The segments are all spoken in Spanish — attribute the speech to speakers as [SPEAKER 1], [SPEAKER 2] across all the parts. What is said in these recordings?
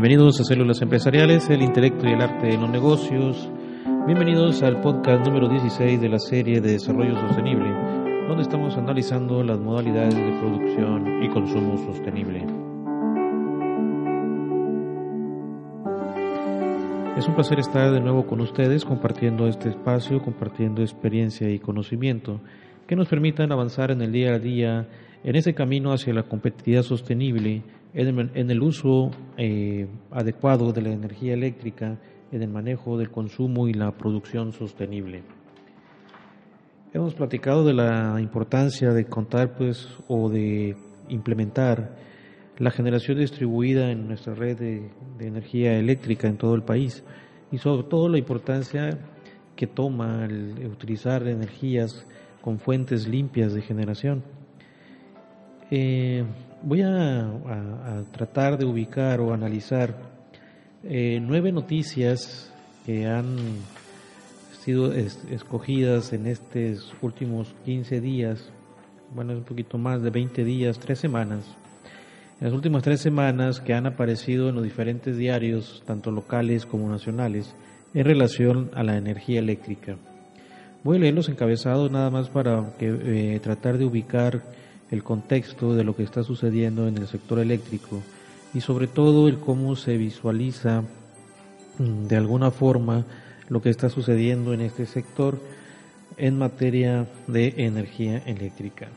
[SPEAKER 1] Bienvenidos a Células Empresariales, el intelecto y el arte en los negocios. Bienvenidos al podcast número 16 de la serie de Desarrollo Sostenible, donde estamos analizando las modalidades de producción y consumo sostenible. Es un placer estar de nuevo con ustedes compartiendo este espacio, compartiendo experiencia y conocimiento que nos permitan avanzar en el día a día en ese camino hacia la competitividad sostenible en el, uso eh, adecuado de la energía eléctrica, en el manejo del consumo y la producción sostenible. Hemos platicado de la importancia de contar pues o de implementar la generación distribuida en nuestra red de, de energía eléctrica en todo el país y sobre todo la importancia que toma el utilizar energías con fuentes limpias de generación. Eh, voy a, tratar de ubicar o analizar eh, nueve noticias que han sido escogidas en estos últimos 15 días, bueno, es un poquito más de 20 días, tres semanas. En las últimas tres semanas que han aparecido en los diferentes diarios, tanto locales como nacionales, en relación a la energía eléctrica. Voy a leer los encabezados nada más para que, eh, tratar de ubicar el contexto de lo que está sucediendo en el sector eléctrico y sobre todo el cómo se visualiza mm, de alguna forma lo que está sucediendo en este sector en materia de energía eléctrica.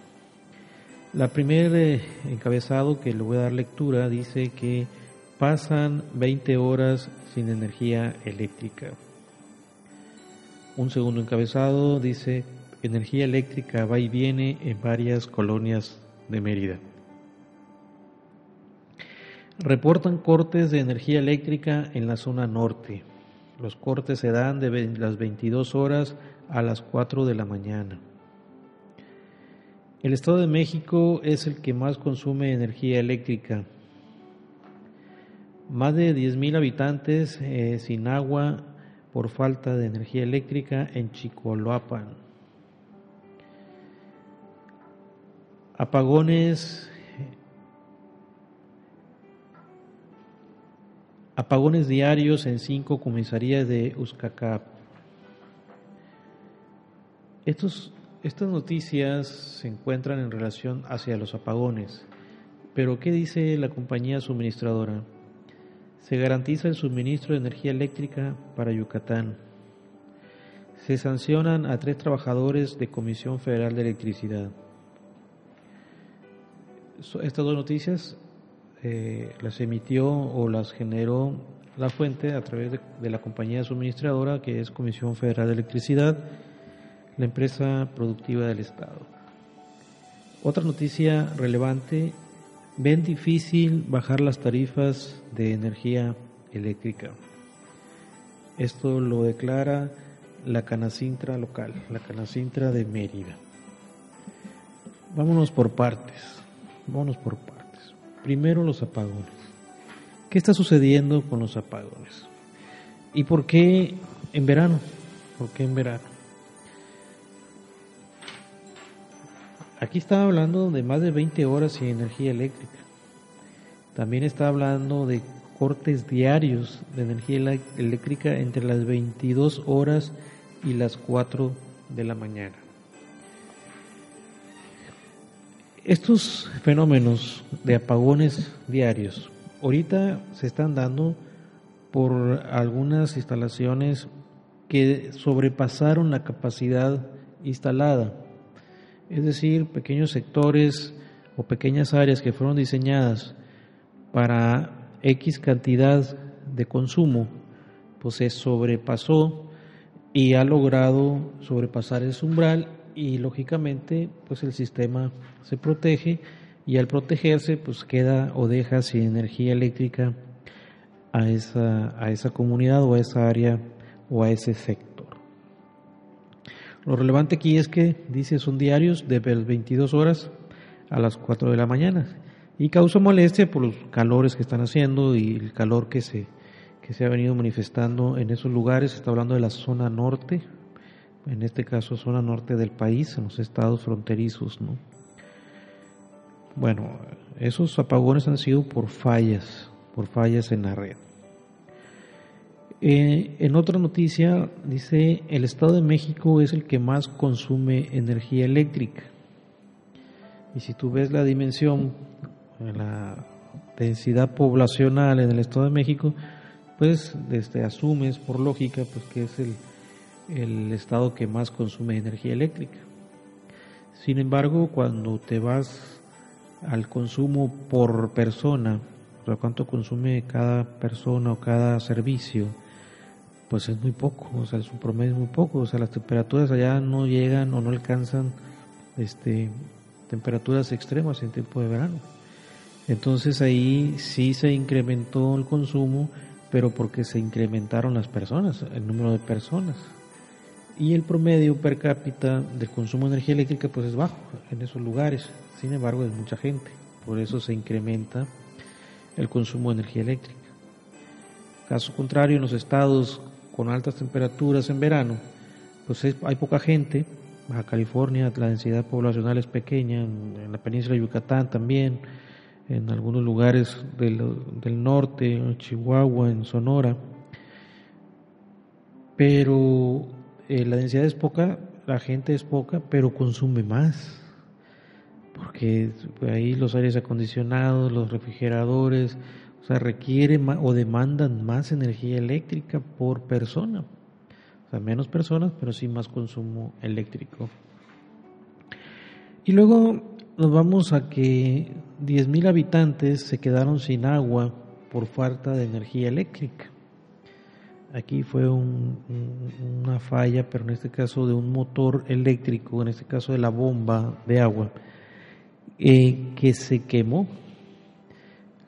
[SPEAKER 1] La primer eh, encabezado que le voy a dar lectura dice que pasan 20 horas sin energía eléctrica. Un segundo encabezado dice energía eléctrica va y viene en varias colonias de Mérida. Reportan cortes de energía eléctrica en la zona norte. Los cortes se dan de las 22 horas a las 4 de la mañana. El Estado de México es el que más consume energía eléctrica. Más de 10.000 habitantes eh, sin agua por falta de energía eléctrica en Chicoaloapan. Apagones, apagones diarios en cinco comisarías de Uzcacap. Estos, estas noticias se encuentran en relación hacia los apagones, pero ¿qué dice la compañía suministradora? Se garantiza el suministro de energía eléctrica para Yucatán. Se sancionan a tres trabajadores de Comisión Federal de Electricidad estas dos noticias eh, las emitió o las generó la fuente a través de, la compañía suministradora que es Comisión Federal de Electricidad, la empresa productiva del Estado. Otra noticia relevante, ven difícil bajar las tarifas de energía eléctrica. Esto lo declara la Canacintra local, la Canacintra de Mérida. Vámonos por partes. Vámonos por partes. Primero los apagones. ¿Qué está sucediendo con los apagones? ¿Y por qué en verano? ¿Por qué en verano? Aquí está hablando de más de 20 horas sin energía eléctrica. También está hablando de cortes diarios de energía eléctrica entre las 22 horas y las 4 de la mañana. Estos fenómenos de apagones diarios ahorita se están dando por algunas instalaciones que sobrepasaron la capacidad instalada. Es decir, pequeños sectores o pequeñas áreas que fueron diseñadas para X cantidad de consumo, pues se sobrepasó y ha logrado sobrepasar ese umbral y lógicamente pues el sistema se protege y al protegerse pues queda o deja sin energía eléctrica a esa, a esa comunidad o a esa área o a ese sector. Lo relevante aquí es que dice son diarios de 22 horas a las 4 de la mañana y causa molestia por los calores que están haciendo y el calor que se, que se ha venido manifestando en esos lugares. Está hablando de la zona norte, en este caso zona norte del país, en los estados fronterizos. ¿no? Bueno, esos apagones han sido por fallas, por fallas en la red. Eh, en otra noticia dice, el Estado de México es el que más consume energía eléctrica. Y si tú ves la dimensión, la densidad poblacional en el Estado de México, pues desde asumes por lógica pues que es el, el estado que más consume energía eléctrica. Sin embargo, cuando te vas al consumo por persona, o sea, cuánto consume cada persona o cada servicio, pues es muy poco, o sea, su promedio es muy poco, o sea, las temperaturas allá no llegan o no alcanzan este temperaturas extremas en tiempo de verano. Entonces ahí sí se incrementó el consumo pero porque se incrementaron las personas, el número de personas. Y el promedio per cápita del consumo de energía eléctrica pues es bajo en esos lugares, sin embargo es mucha gente, por eso se incrementa el consumo de energía eléctrica. Caso contrario, en los estados con altas temperaturas en verano, pues hay poca gente, Baja California la densidad poblacional es pequeña, en la península de Yucatán también, en algunos lugares del, norte, en Chihuahua, en Sonora, pero eh, la densidad es poca, la gente es poca, pero consume más, porque ahí los aires acondicionados, los refrigeradores, o sea, requieren o demandan más energía eléctrica por persona. O sea, menos personas, pero sí más consumo eléctrico. Y luego nos vamos a que 10.000 habitantes se quedaron sin agua por falta de energía eléctrica. Aquí fue una falla, pero en este caso de un motor eléctrico, en este caso de la bomba de agua, eh, que se quemó.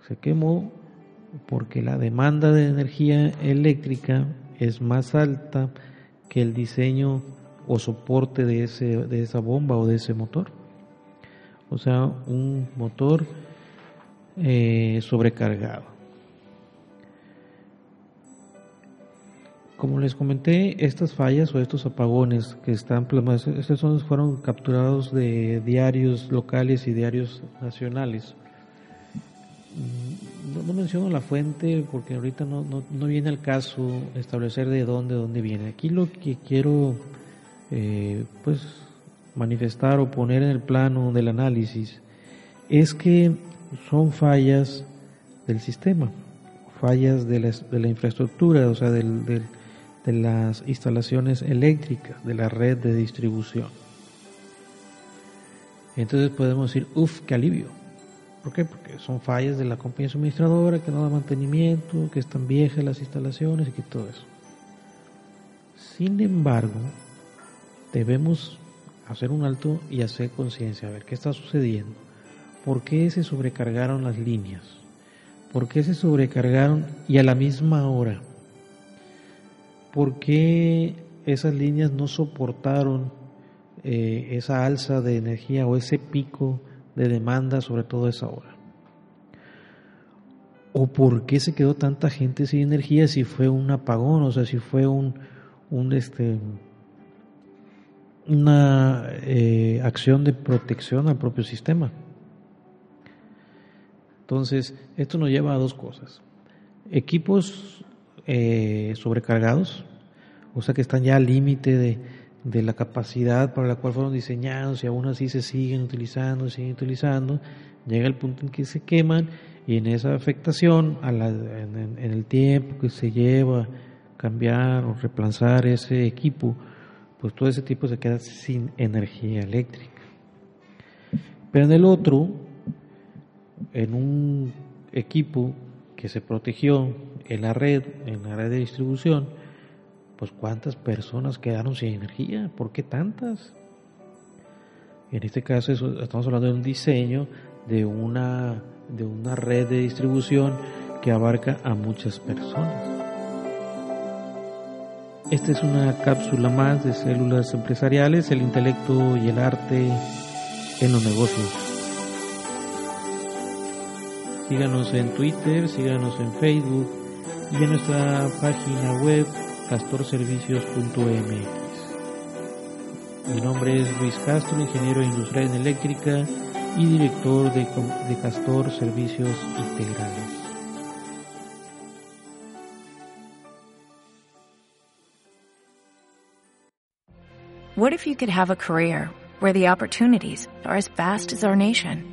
[SPEAKER 1] Se quemó porque la demanda de energía eléctrica es más alta que el diseño o soporte de, ese, de esa bomba o de ese motor o sea, un motor eh, sobrecargado. Como les comenté, estas fallas o estos apagones que están plasmados, estos fueron capturados de diarios locales y diarios nacionales. Mm, no, menciono la fuente porque ahorita no, no, viene al caso establecer de dónde, dónde viene. Aquí lo que quiero eh, pues manifestar o poner en el plano del análisis es que son fallas del sistema, fallas de la, de la infraestructura, o sea, del, de las instalaciones eléctricas, de la red de distribución. Entonces podemos decir, uff, qué alivio. ¿Por qué? Porque son fallas de la compañía suministradora que no da mantenimiento, que están viejas las instalaciones y que todo eso. Sin embargo, debemos hacer un alto y hacer conciencia, a ver qué está sucediendo. ¿Por qué se sobrecargaron las líneas? ¿Por qué se sobrecargaron y a la misma hora? ¿Por qué esas líneas no soportaron eh, esa alza de energía o ese pico de demanda sobre todo esa hora? ¿O por qué se quedó tanta gente sin energía si fue un apagón, o sea, si fue un, un este, una eh, acción de protección al propio sistema. Entonces, esto nos lleva a dos cosas. Equipos eh, sobrecargados, o sea que están ya al límite de, de, la capacidad para la cual fueron diseñados y aún así se siguen utilizando, siguen utilizando, llega el punto en que se queman y en esa afectación, en, el tiempo que se lleva cambiar o reemplazar ese equipo, pues todo ese tipo se queda sin energía eléctrica. Pero en el otro, en un equipo que se protegió en la red, en la red de distribución, pues cuántas personas quedaron sin energía, ¿por qué tantas? En este caso estamos hablando de un diseño de una, de una red de distribución que abarca a muchas personas. Esta es una cápsula más de células empresariales, el intelecto y el arte en los negocios. Síganos en Twitter, síganos en Facebook y en nuestra página web castorservicios.mx. Mi nombre es Luis Castro, ingeniero industrial en eléctrica y director de, de Castor Servicios Integrales.
[SPEAKER 2] What if you could have a career where the opportunities are as vast as our nation,